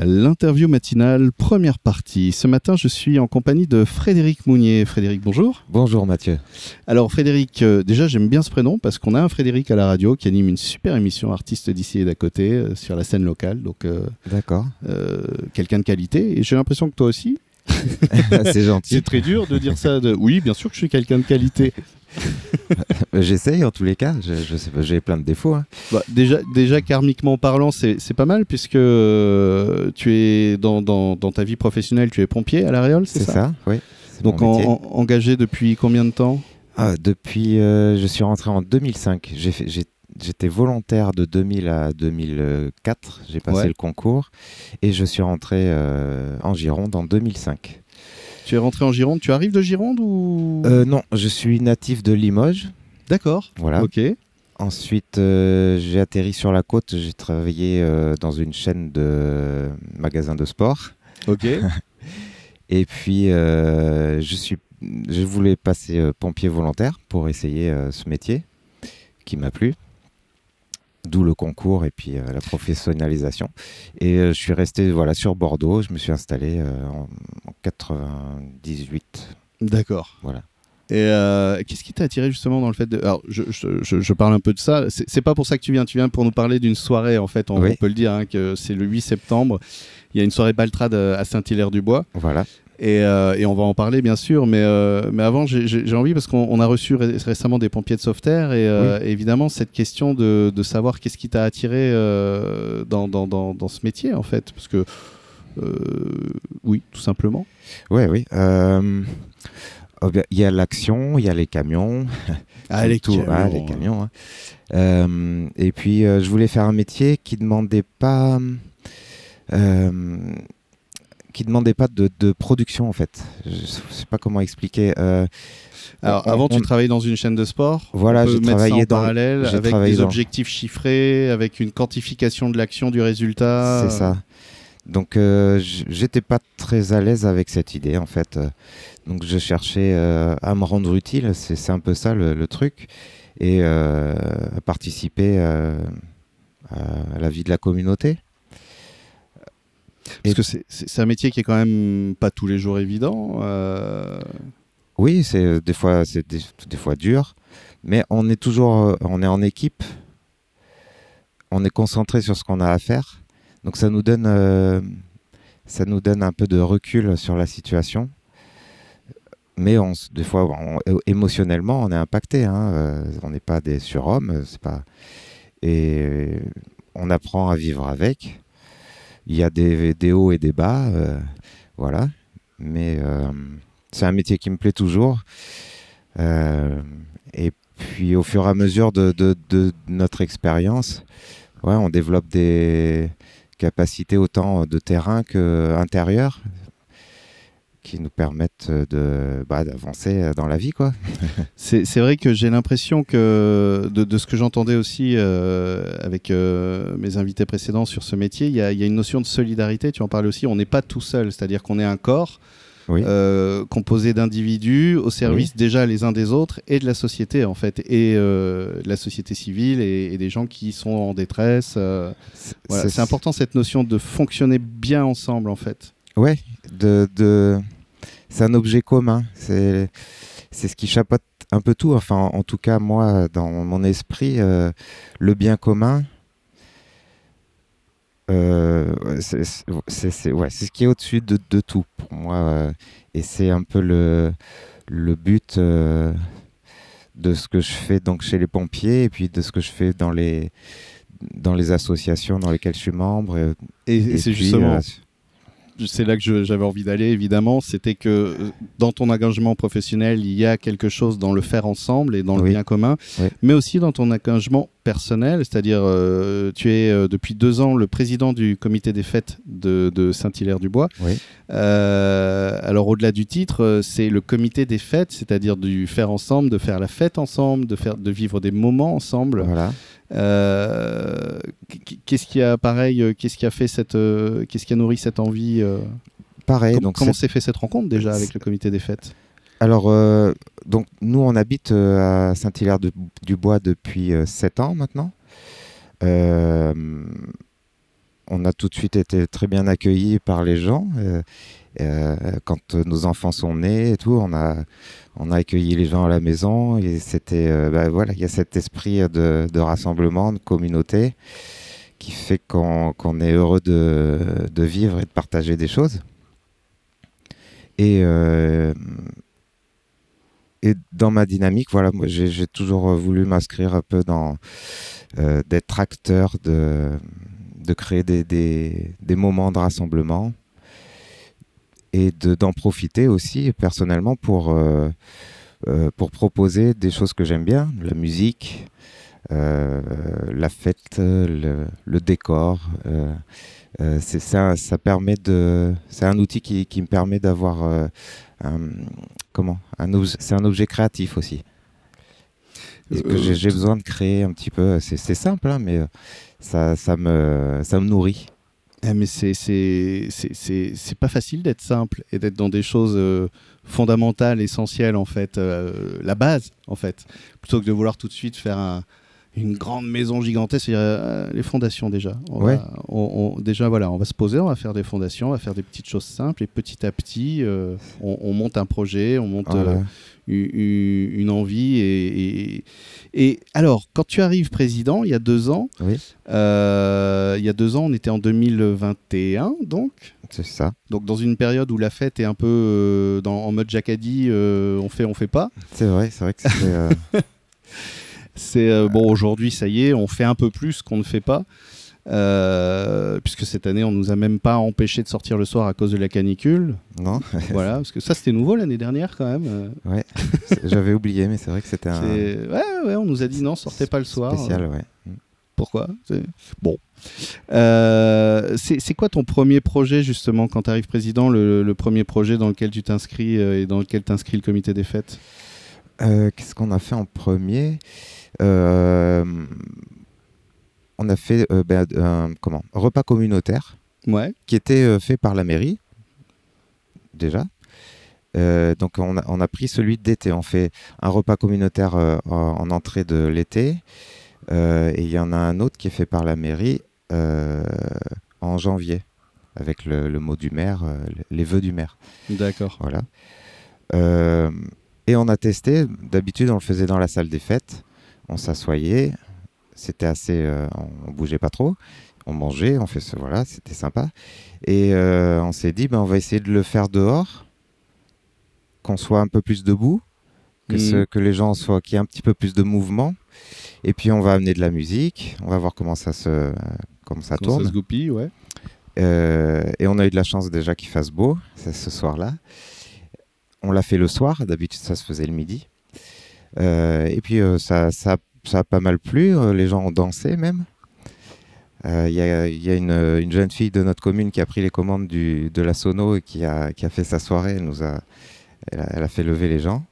L'interview matinale, première partie. Ce matin, je suis en compagnie de Frédéric Mounier. Frédéric, bonjour. Bonjour Mathieu. Alors Frédéric, euh, déjà j'aime bien ce prénom parce qu'on a un Frédéric à la radio qui anime une super émission artiste d'ici et d'à côté euh, sur la scène locale. Donc, euh, D'accord. quelqu'un de qualité. Et j'ai l'impression que toi aussi. C'est gentil. C'est très dur de dire ça. de- Oui, bien sûr que je suis quelqu'un de qualité. J'essaye en tous les cas. Je, je sais pas, j'ai plein de défauts. hein. Bah, déjà, déjà karmiquement parlant, c'est pas mal puisque euh, tu es dans, dans, dans ta vie professionnelle, tu es pompier à la Réole, c'est ça, ça, oui. Donc en- en- engagé depuis combien de temps? Ah, depuis, euh, je suis rentré en 2005. J'ai fait- j'ai- J'étais volontaire de 2000 à 2004. J'ai passé Ouais. le concours et je suis rentré euh, en Gironde en 2005. Tu es rentré en Gironde, tu arrives de Gironde ou? Euh, non, je suis natif de Limoges. D'accord. Voilà. Ok. Ensuite, euh, j'ai atterri sur la côte. J'ai travaillé euh, dans une chaîne de magasins de sport. Ok. Et puis, je, suis, je voulais passer pompier volontaire pour essayer ce métier qui m'a plu. D'où le concours et puis euh, la professionnalisation. Et euh, je suis resté voilà, sur Bordeaux. Je me suis installé euh, en, en 98. D'accord. Voilà. Et euh, qu'est-ce qui t'a attiré justement dans le fait de. Alors, je, je- je- je parle un peu de ça. C'est c'est pas pour ça que tu viens. Tu viens pour nous parler d'une soirée, en fait. On, Oui. on peut le dire, hein, que c'est le 8 septembre. Il y a une soirée Baltrade à Saint-Hilaire-du-Bois. Voilà. Et, euh, et on va en parler bien sûr, mais, euh, mais avant j'ai- envie parce qu'on on a reçu ré- récemment des pompiers de Sauveterre et euh, évidemment cette question de, de savoir qu'est-ce qui t'a attiré dans, dans, dans, dans ce métier en fait, parce que oui, tout simplement. Ouais, oui. euh, oh, Il y a l'action, il y a les camions. Ah, les tout, camions, ah, les camions. hein. Euh, et puis, euh, je voulais faire un métier qui demandait pas, euh, qui demandait pas de, de production en fait. Je sais pas comment expliquer. euh, Alors on- avant tu travaillais dans une chaîne de sport. Voilà, j'ai travaillé en dans- parallèle j'ai avec des dans- objectifs chiffrés, avec une quantification de l'action du résultat. C'est ça. Donc, euh, j'étais pas très à l'aise avec cette idée en fait. Donc, je cherchais euh, à me rendre utile. C'est un peu ça le, le truc et euh, à participer à la vie de la communauté. Parce Et- que c'est- un métier qui est quand même pas tous les jours évident. euh, Oui, c'est euh, des fois c'est des, des fois dur, mais on est toujours euh, on est en équipe. On est concentré sur ce qu'on a à faire. Donc ça nous donne euh, ça nous donne un peu de recul sur la situation. Mais on, des fois, on- émotionnellement, on est impacté. hein, euh, on n'est pas des surhommes, c'est pas. Et on apprend à vivre avec. Il y a des, hauts et des bas, euh, voilà. Mais euh, c'est un métier qui me plaît toujours. Euh, et puis au fur et à mesure de, notre expérience, on développe des capacités autant de terrain que intérieures qui nous permettent de bah, d'avancer dans la vie quoi. C'est c'est vrai que j'ai l'impression que, de, de ce que j'entendais aussi euh, avec euh, mes invités précédents sur ce métier, il y, a, il y a une notion de solidarité, tu en parlais aussi, on n'est pas tout seul, c'est-à-dire qu'on est un corps Oui. euh, composé d'individus au service déjà les uns des autres et de la société en fait, et euh, de la société civile et, et des gens qui sont en détresse. euh, voilà. C'est important cette notion de fonctionner bien ensemble en fait. Ouais, de, de... c'est un objet commun. C'est c'est ce qui chapeaute un peu tout. Enfin, en, tout cas, moi, dans mon esprit, euh, le bien commun, euh, c'est ouais, ce qui est au-dessus de, de tout pour moi. euh, et c'est un peu le, le but euh, de ce que je fais donc chez les pompiers et puis de ce que je fais dans les, dans les associations dans lesquelles je suis membre. Et, Et, c'est justement c'est là que j'avais envie d'aller, évidemment, c'était que euh, dans ton engagement professionnel, il y a quelque chose dans le faire ensemble et dans le bien commun, Oui. mais aussi dans ton engagement personnel, c'est-à-dire euh, tu es euh, depuis deux ans le président du comité des fêtes de, de Saint-Hilaire-du-Bois. Oui. Euh, alors au-delà du titre, c'est le comité des fêtes, c'est-à-dire du faire ensemble, de faire la fête ensemble, de, faire, de vivre des moments ensemble. voilà. Qu'est-ce qui a pareil, qu'est-ce qui a fait cette, qu'est-ce qui a nourri cette envie Pareil. com- donc comment s'est fait cette rencontre déjà avec le comité des fêtes? Alors, euh, donc nous, on habite euh, à Saint-Hilaire-du-Bois depuis 7 ans maintenant. Euh, on a tout de suite été très bien accueillis par les gens. quand nos enfants sont nés et tout, on a, on a accueilli les gens à la maison c'était, bah, il y a cet esprit de, rassemblement, de communauté qui fait qu'on est heureux de, de, vivre et de partager des choses. Et, et dans ma dynamique, voilà, moi j'ai toujours voulu m'inscrire un peu dans euh, d'être acteur, de, de créer des, des, des, moments de rassemblement et d'en profiter aussi personnellement pour, euh, euh, pour proposer des choses que j'aime bien, la musique, la fête, le, le décor. c'est ça, c'est un outil qui, qui me permet d'avoir comment C'est un objet créatif aussi. euh, j'ai besoin de créer un petit peu. C'est simple, hein, mais euh, ça, me, nourrit. Eh, mais c'est pas facile d'être simple et d'être dans des choses euh, fondamentales, essentielles en fait, la base en fait, plutôt que de vouloir tout de suite faire un, une grande maison gigantesque, euh, les fondations déjà. On déjà, voilà, on va se poser, on va faire des fondations, on va faire des petites choses simples et petit à petit, euh, on, monte un projet, on monte euh, une, envie. Et, et, alors, quand tu arrives président, il y a deux ans, il y a deux ans, on était en 2021, donc. C'est ça. Donc dans une période où la fête est un peu dans, en mode Jacadi, on fait, on fait pas. C'est vrai, c'est vrai que c'est. C'est euh, bon, aujourd'hui, ça y est, on fait un peu plus qu'on ne fait pas. Euh, puisque cette année, on nous a même pas empêché de sortir le soir à cause de la canicule. Non. voilà, parce que ça, c'était nouveau l'année dernière quand même. Euh. Ouais, j'avais oublié, mais c'est vrai que c'était un. Ouais, ouais, on nous a dit non, sortez pas le soir. Spécial, ouais. Pourquoi? Bon. c'est quoi ton premier projet justement quand tu arrives président, le, premier projet dans lequel tu t'inscris et dans lequel t'inscris le comité des fêtes? Qu'est-ce qu'on a fait en premier? euh, on a fait euh, ben, un comment, repas communautaire ouais. qui était euh, fait par la mairie, déjà. donc on a, pris celui d'été. On fait un repas communautaire en, entrée de l'été. et il y en a un autre qui est fait par la mairie en janvier, avec le, mot du maire, les vœux du maire. D'accord. Voilà. et on a testé, d'habitude on le faisait dans la salle des fêtes on s'assoyait, c'était assez, euh, on bougeait pas trop, on mangeait, on fait ce, voilà, c'était sympa. Et euh, on s'est dit, ben, on va essayer de le faire dehors, qu'on soit un peu plus debout, que, ce, mm. que les gens soient, qu'il y ait un petit peu plus de mouvement. Et puis on va amener de la musique, on va voir comment ça se, comment ça tourne. Ça se goupille, ouais. Euh, et on a eu de la chance déjà qu'il fasse beau ce soir-là. On l'a fait le soir, d'habitude ça se faisait le midi. Euh, et puis euh, ça, ça, ça, a pas mal plu, euh, les gens ont dansé même. Il y a, y a une, une, jeune fille de notre commune qui a pris les commandes du, de la sono et qui a, qui a fait sa soirée. Elle, nous a, elle, a, elle a fait lever les gens.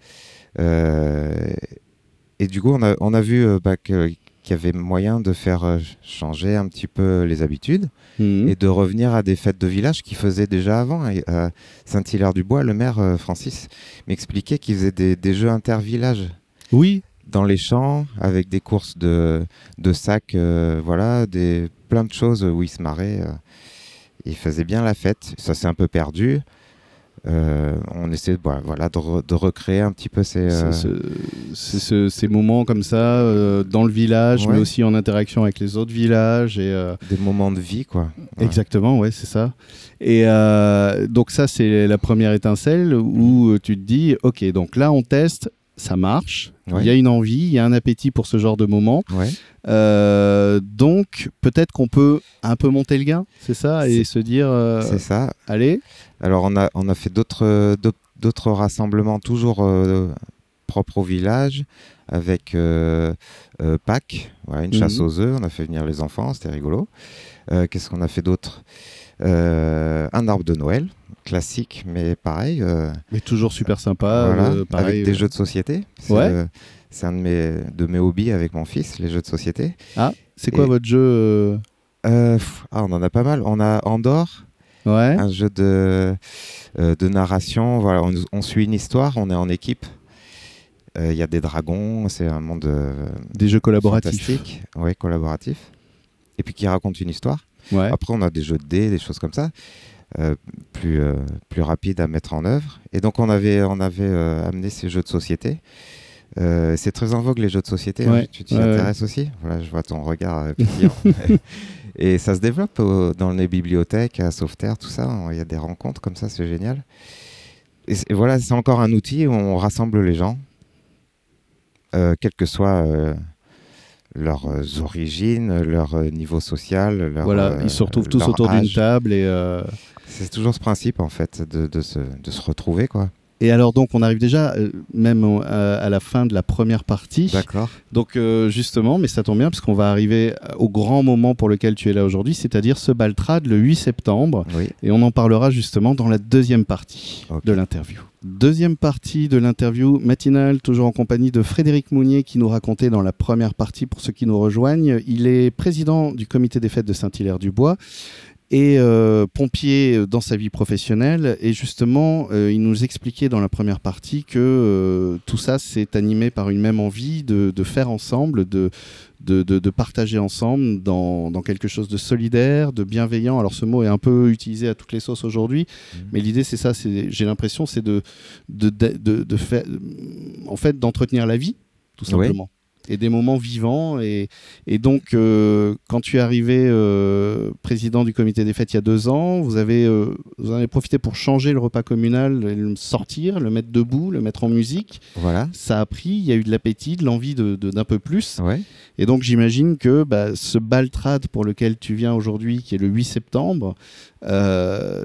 et du coup, on a, on a vu bah, qu'il y avait moyen de faire changer un petit peu les habitudes mmh. et de revenir à des fêtes de village qu'il faisait déjà avant. À Saint-Hilaire-du-Bois, le maire Francis m'expliquait qu'il faisait des, des jeux inter-villages. Oui. Dans les champs, avec des courses de, de sacs, euh, voilà, des, plein de choses où il se marrait. Euh. il faisait bien la fête. Ça s'est un peu perdu. Euh, on essaie voilà, de, recréer un petit peu ces, ces moments comme ça dans le village, mais aussi en interaction avec les autres villages. Et, Des moments de vie, quoi. Exactement, ouais, c'est ça. Et donc ça, c'est la première étincelle où tu te dis, ok, donc là, on teste, ça marche. Il y a une envie, il y a un appétit pour ce genre de moment. Euh, donc peut-être qu'on peut un peu monter le gain, c'est ça, et se dire. Euh, c'est ça. Allez. Alors on a on a fait d'autres d'autres rassemblements toujours euh, propres au village avec Pâques, voilà, une chasse mhm. aux œufs. On a fait venir les enfants, c'était rigolo. Qu'est-ce qu'on a fait d'autre? Un arbre de Noël classique, mais pareil. Euh, mais toujours super sympa. Euh, avec des euh. jeux de société. Ouais. c'est un de mes, de mes hobbies avec mon fils, les jeux de société. Ah, c'est quoi votre jeu ah, On en a pas mal. On a Andorre. Ouais. Un jeu de, de narration. Voilà, on, suit une histoire, on est en équipe. Il y a des dragons, c'est un monde. des jeux collaboratifs. Oui, collaboratif. Et puis qui raconte une histoire. Après, on a des jeux de dés, des choses comme ça. plus, plus rapides à mettre en œuvre. Et donc on avait, on avait amené ces jeux de société. c'est très en vogue les jeux de société. Hein. Tu t'y intéresses aussi? Voilà, je vois ton regard Et ça se développe dans les bibliothèques, à Sauveterre, tout ça. Il y a des rencontres comme ça, c'est génial. Et, voilà, c'est encore un outil où on rassemble les gens, euh, quelles que euh, leurs origines, leur niveau social. Leur, voilà, ils se retrouvent tous autour d'une table et. Euh, c'est toujours ce principe en fait de, de, se, de se retrouver quoi. Et alors donc on arrive déjà euh, même à, la fin de la première partie. D'accord. Donc euh, justement, mais ça tombe bien parce qu'on va arriver au grand moment pour lequel tu es là aujourd'hui, c'est-à-dire ce Baltrad le 8 septembre. Oui. Et on en parlera justement dans la deuxième partie de l'interview. Deuxième partie de l'interview matinale, toujours en compagnie de Frédéric Mounier qui nous racontait dans la première partie, pour ceux qui nous rejoignent, il est président du comité des fêtes de Saint-Hilaire-du-Bois et euh, pompier dans sa vie professionnelle. Et justement, euh, il nous expliquait dans la première partie que euh, tout ça, c'est animé par une même envie de, faire ensemble, de, de, partager ensemble dans, quelque chose de solidaire, de bienveillant. Alors ce mot est un peu utilisé à toutes les sauces aujourd'hui, mmh. mais l'idée c'est ça, j'ai l'impression, c'est de, de, faire, en fait, d'entretenir la vie, tout simplement et des moments vivants. Et, et donc, euh, quand tu es arrivé euh, président du comité des fêtes il y a deux ans, vous, avez, euh, vous en avez profité pour changer le repas communal, le sortir, le mettre debout, le mettre en musique. Voilà. Ça a pris, il y a eu de l'appétit, de l'envie d'un de, d'un peu plus. Ouais. Et donc, j'imagine que bah, ce Baltrad pour lequel tu viens aujourd'hui, qui est le 8 septembre,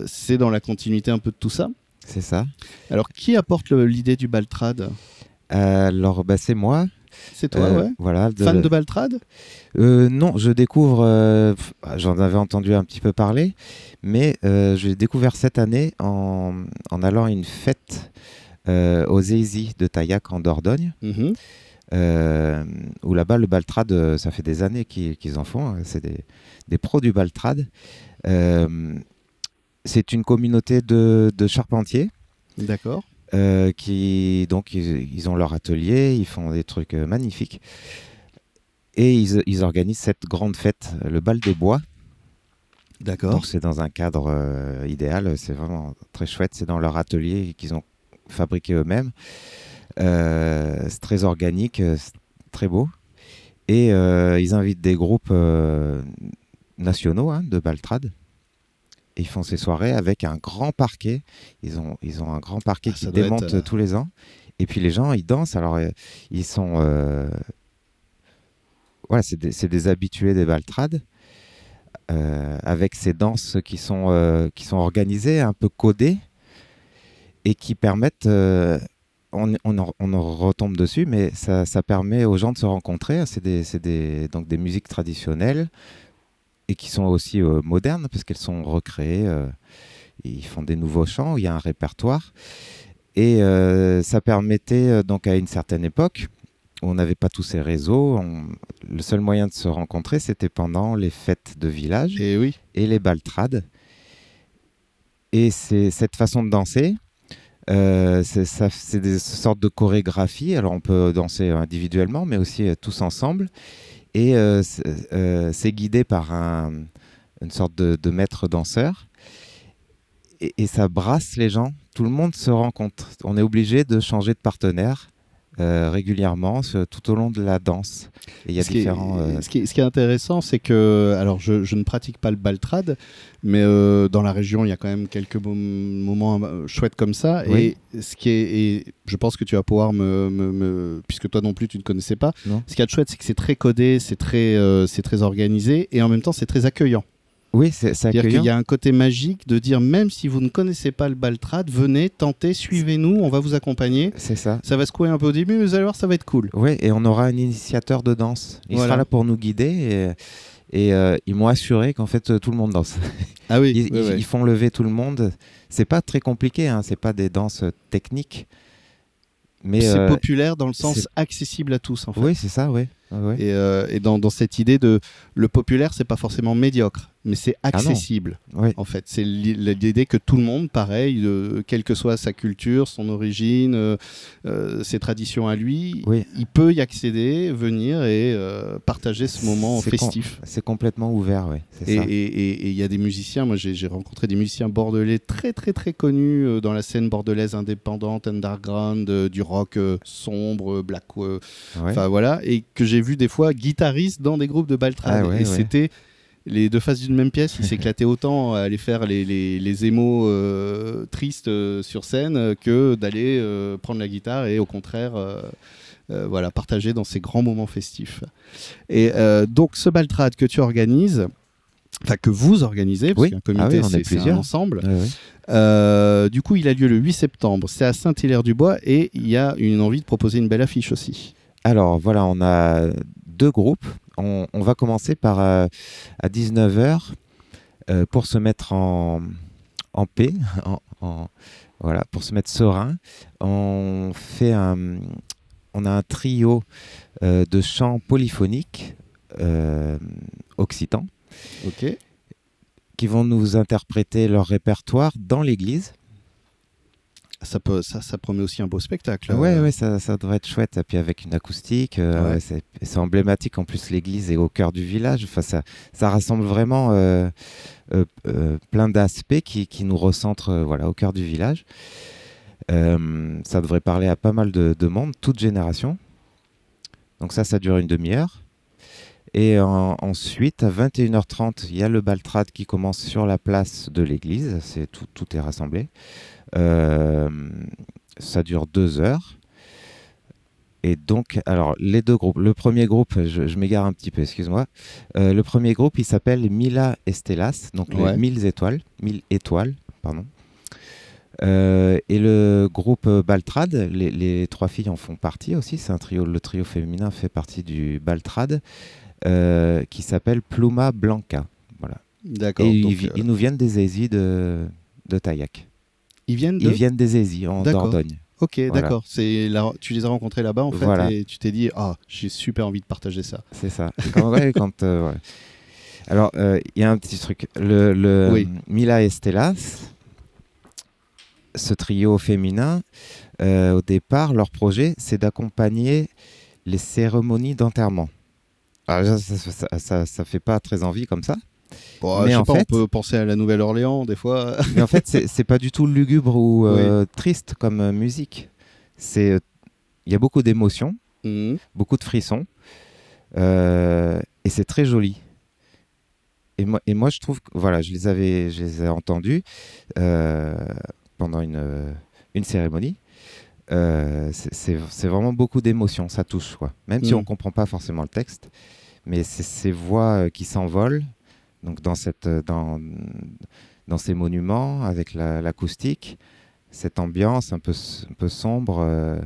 c'est dans la continuité un peu de tout ça. C'est ça. Alors, qui apporte l'idée du Baltrad Alors, bah, c'est moi. C'est toi, euh, ouais. Voilà, Fan de Baltrad euh, Non, je découvre. Euh, j'en avais entendu un petit peu parler, mais je l'ai découvert cette année en, allant à une fête aux Eizy de Taillac en Dordogne. Mhm. où là-bas, le Baltrad, ça fait des années qu'ils en font. Hein. C'est des, pros du Baltrad. c'est une communauté de, de charpentiers. D'accord. Euh, qui donc ils, ont leur atelier, ils font des trucs euh, magnifiques et ils, organisent cette grande fête, le bal des bois. D'accord. Donc c'est dans un cadre euh, idéal, c'est vraiment très chouette. C'est dans leur atelier qu'ils ont fabriqué eux-mêmes. c'est très organique, très beau. Et ils invitent des groupes nationaux hein, de Baltrad ils font ces soirées avec un grand parquet. Ils ont, ils ont un grand parquet ah, qui démonte euh, tous les ans. Et puis les gens, ils dansent. Alors, euh, ils sont. Euh, voilà, c'est des, des, habitués des Baltrades. avec ces danses qui sont, qui sont organisées, un peu codées, et qui permettent. On, on, on, retombe dessus, mais ça, ça, permet aux gens de se rencontrer. C'est des, des, donc des musiques traditionnelles, et qui sont aussi euh, modernes parce qu'elles sont recréées. Euh, ils font des nouveaux chants, il y a un répertoire. Et euh, ça permettait donc à une certaine époque, où on n'avait pas tous ces réseaux, le seul moyen de se rencontrer, c'était pendant les fêtes de village et, oui. et les baltrades. Et c'est cette façon de danser, c'est des sortes de chorégraphies. Alors on peut danser individuellement, mais aussi tous ensemble. Et euh, euh, c'est guidé par un, une sorte de, maître danseur. Et, ça brasse les gens. Tout le monde se rencontre. On est obligé de changer de partenaire. Euh, régulièrement tout au long de la danse. Et il y a ce différents. Qui ce, qui est, ce, qui est, intéressant, c'est que, alors je, je, ne pratique pas le baltrad, mais dans la région, il y a quand même quelques moments chouettes comme ça. Et ce qui est, et je pense que tu vas pouvoir me, me, puisque toi non plus tu ne connaissais pas. Ce qui est chouette, c'est que c'est très codé, c'est très, c'est très organisé, et en même temps c'est très accueillant. Oui, c'est accueillant. Il y a un côté magique de dire même si vous ne connaissez pas le Baltrad, venez, tentez, suivez-nous, on va vous accompagner. C'est ça. Ça va secouer un peu au début, mais vous allez voir, ça va être cool. Oui, et on aura un initiateur de danse. Il sera là pour nous guider et, et euh, ils m'ont assuré qu'en fait tout le monde danse. Ah oui. ils, font lever tout le monde. C'est pas très compliqué, hein, c'est pas des danses techniques. Mais c'est euh, populaire dans le sens accessible à tous. En fait. Oui, c'est ça, oui. Et, dans, dans, cette idée de le populaire, c'est pas forcément médiocre mais c'est ah accessible. En fait, c'est l'idée que tout le monde, pareil, quelle que soit sa culture, son origine, euh, euh, ses traditions à lui, il peut y accéder, venir et euh, partager ce moment festif. c'est complètement ouvert, oui. Et il y a des musiciens, moi j'ai rencontré des musiciens bordelais très très très connus dans la scène bordelaise indépendante, underground, du rock sombre, black, enfin voilà, et que j'ai vu des fois guitaristes dans des groupes de baltrade. Ah et c'était les deux faces d'une même pièce. Il s'éclatait autant à aller faire les, les, émos euh, tristes euh, sur scène que d'aller euh, prendre la guitare et au contraire voilà, partager dans ces grands moments festifs. Et donc ce baltrade que tu organises, enfin que vous organisez, parce qu'un comité ah c'est un ensemble. du coup, il a lieu le 8 septembre. C'est à Saint-Hilaire-du-Bois et il y a une envie de proposer une belle affiche aussi. Alors voilà, on a deux groupes. On, va commencer par euh, à 19h euh, pour se mettre en, paix, en, voilà, pour se mettre serein. On fait un, on a un trio euh, de chants polyphoniques occitans. Qui vont nous interpréter leur répertoire dans l'église ça, peut, ça, ça promet aussi un beau spectacle. Ouais, ouais ça, ça devrait être chouette. Et puis avec une acoustique, euh, c'est emblématique. En plus, l'église est au cœur du village. Enfin, ça, ça rassemble vraiment euh, euh, plein d'aspects qui, qui, nous recentrent voilà, au cœur du village. ça devrait parler à pas mal de, de, monde, toute génération. Donc ça, ça dure une demi-heure. Et ensuite, à 21h30, il y a le baltrade qui commence sur la place de l'église. C'est tout, tout est rassemblé. Euh, ça dure deux heures. Et donc, alors, les deux groupes. Le premier groupe, je, m'égare un petit peu, excuse-moi. Euh, le premier groupe, il s'appelle Mila Estelas, donc les mille étoiles. Mille étoiles, pardon. Euh, et le groupe Baltrad, les, trois filles en font partie aussi. C'est un trio, le trio féminin fait partie du Baltrad, qui s'appelle Pluma Blanca. Voilà. D'accord. Et ils, nous viennent des Aisies de, de Taillac. Ils viennent Ils viennent des Aisies, en Dordogne. Ok, d'accord. C'est tu les as rencontrés là-bas en fait et tu t'es dit ah j'ai super envie de partager ça. C'est ça. Quand, quand, euh, Alors euh, il y a un petit truc. Le, le Mila Estelas, ce trio féminin, euh, au départ leur projet c'est d'accompagner les cérémonies d'enterrement. Alors ça ça, ça, ça, fait pas très envie comme ça mais en fait, on peut penser à la Nouvelle-Orléans des fois. mais en fait, c'est pas du tout lugubre ou euh, triste comme euh, musique. C'est, il y a beaucoup d'émotions, mhm. beaucoup de frissons, euh, et c'est très joli. Et moi, et moi, je trouve que voilà, je les avais, je les ai entendus pendant une, une cérémonie. C'est vraiment beaucoup d'émotions, ça touche quoi. Même si mhm. on comprend pas forcément le texte, mais c'est ces voix qui s'envolent donc dans, cette, euh, dans, dans ces monuments, avec l'acoustique, cette ambiance un peu, un peu sombre, euh,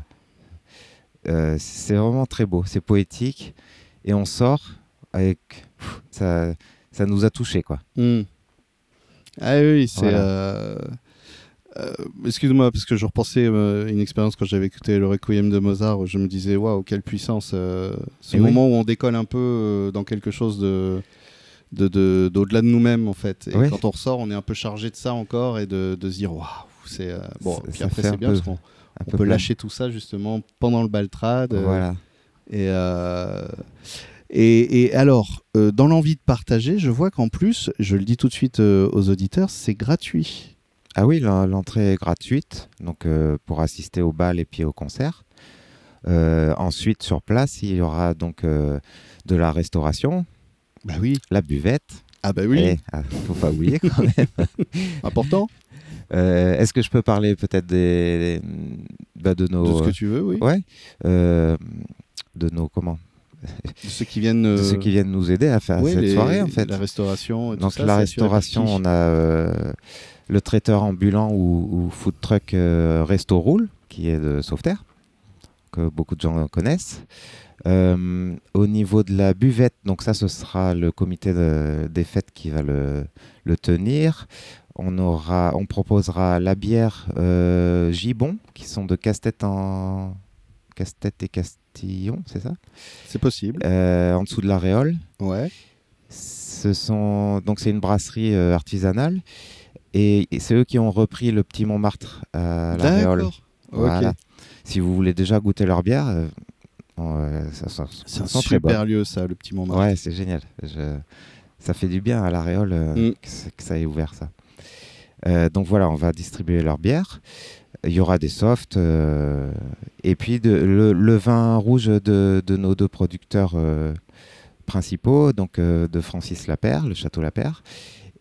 euh, c'est vraiment très beau, c'est poétique. Et on sort avec... ça, ça nous a touchés, quoi. Hmm. Ah oui, c'est... Excuse-moi, parce que je repensais à une expérience quand j'avais écouté le Requiem de Mozart, où je me disais, waouh, quelle puissance. ce moment où on décolle un peu dans quelque chose de d'au-delà de, nous-mêmes en fait. Et quand on ressort, on est un peu chargé de ça encore et de, se dire waouh, c'est euh, bon. puis après c'est bien parce qu'on peut lâcher tout ça justement pendant le baltrade. Euh, voilà. Euh, et, et, alors, dans l'envie de partager, je vois qu'en plus, je le dis tout de suite aux auditeurs, c'est gratuit. Ah oui, l'entrée est gratuite, donc pour assister au bal et puis au concert. ensuite, sur place, il y aura donc de la restauration, bah oui. La buvette. Ah bah oui. Il ah, faut pas oublier quand même. Important. Euh, est-ce que je peux parler peut-être des, bah, de nos. De ce que tu veux, oui. Ouais. Euh, de nos comment? De ceux qui viennent. De ceux qui viennent nous aider à faire cette soirée en fait. La restauration. Et Donc tout ça, la restauration, on a euh, le traiteur ambulant ou, food truck Resto Roule qui est de Sauveterre que beaucoup de gens connaissent. Euh, au niveau de la buvette, donc ça, ce sera le comité des fêtes qui va le, tenir. On, aura, on proposera la bière euh, Gibon, qui sont de casse-tête en casse-tête et Châtillon, c'est ça? C'est possible. Euh, en dessous de la Réole. Ouais. Ce sont donc c'est une brasserie euh, artisanale et, et c'est eux qui ont repris le petit Montmartre à la Réole. D'accord. Voilà. Ok. Si vous voulez déjà goûter leur bière, euh, euh, ça, ça- C'est un très bon. super lieu, ça, le petit Montmartre. Ouais, c'est génial. Je- Ça fait du bien à la Réole euh, Mm. que, ça ait ouvert ça. Euh, donc voilà, on va distribuer leur bière. Il y aura des softs euh, et puis de- le, le vin rouge de, de nos deux producteurs euh, principaux, donc euh, de Francis Lapère, le château Lapère,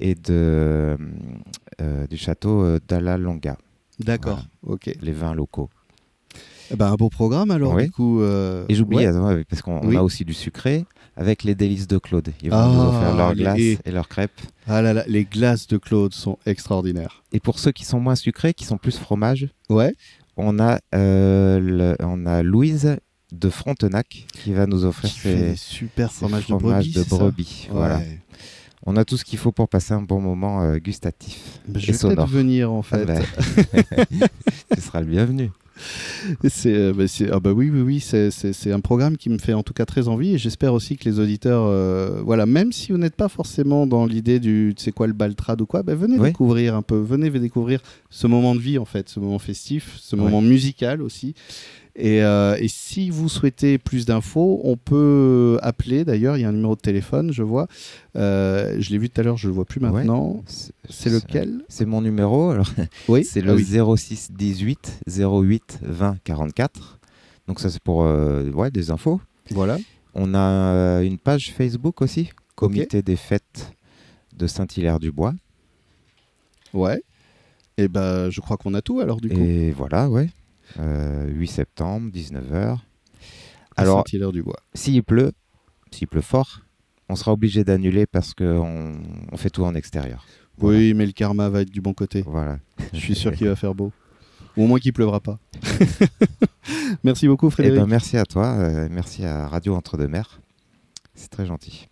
et de, euh, du château euh, Dalla Longa, D'accord. Ok. les vins locaux. Eh ben, un beau programme alors, Oui. du coup. euh, Et j'oublie, ouais. parce qu'on Oui. a aussi du sucré avec les délices de Claude. Ils vont Ah, nous offrir leurs glaces et- et leurs crêpes. Ah là là, les glaces de Claude sont extraordinaires. Et pour ceux qui sont moins sucrés, qui sont plus fromage, Ouais. on a, euh, le- on a Louise de Frontenac qui va nous offrir ses, super fromages de brebis. de. Voilà. Ouais. On a tout ce qu'il faut pour passer un bon moment euh, gustatif Bah, je et vais sonore. venir en Ah fait. bah, tu seras le bienvenu. C'est, euh, bah, c'est- ah bah oui, oui, oui, c'est, un programme qui me fait en tout cas très envie et j'espère aussi que les auditeurs, euh, voilà, même si vous n'êtes pas forcément dans l'idée du, c'est quoi le baltrade ou quoi, bah, venez Oui. découvrir un peu, venez découvrir ce moment de vie en fait, ce moment festif, ce moment musical aussi. Et, euh, et si vous souhaitez plus d'infos, on peut appeler. D'ailleurs, il y a un numéro de téléphone, je vois. Euh, je l'ai vu tout à l'heure, je le vois plus Ouais. maintenant. C'est lequel? C'est mon numéro. Alors, Oui, c'est Ah le oui. 06 18 08 20 44. Donc ça c'est pour euh, ouais, des infos. Voilà. On a une page Facebook aussi, Comité des fêtes de Saint-Hilaire-du-Bois. Ouais. Et ben, je crois qu'on a tout alors du coup. Et voilà, ouais. Euh, 8 septembre, 19h. À Alors, Saint-Hilaire-du-Bois. s'il pleut, s'il pleut fort, on sera obligé d'annuler parce qu'on on fait tout en extérieur. Voilà. Oui, mais le karma va être du bon côté. Voilà. Je suis sûr qu'il va faire beau. Ou au moins qu'il pleuvra pas. Merci beaucoup Eh Frédéric. ben, merci à toi, euh, merci à Radio Entre-deux-Mers. C'est très gentil.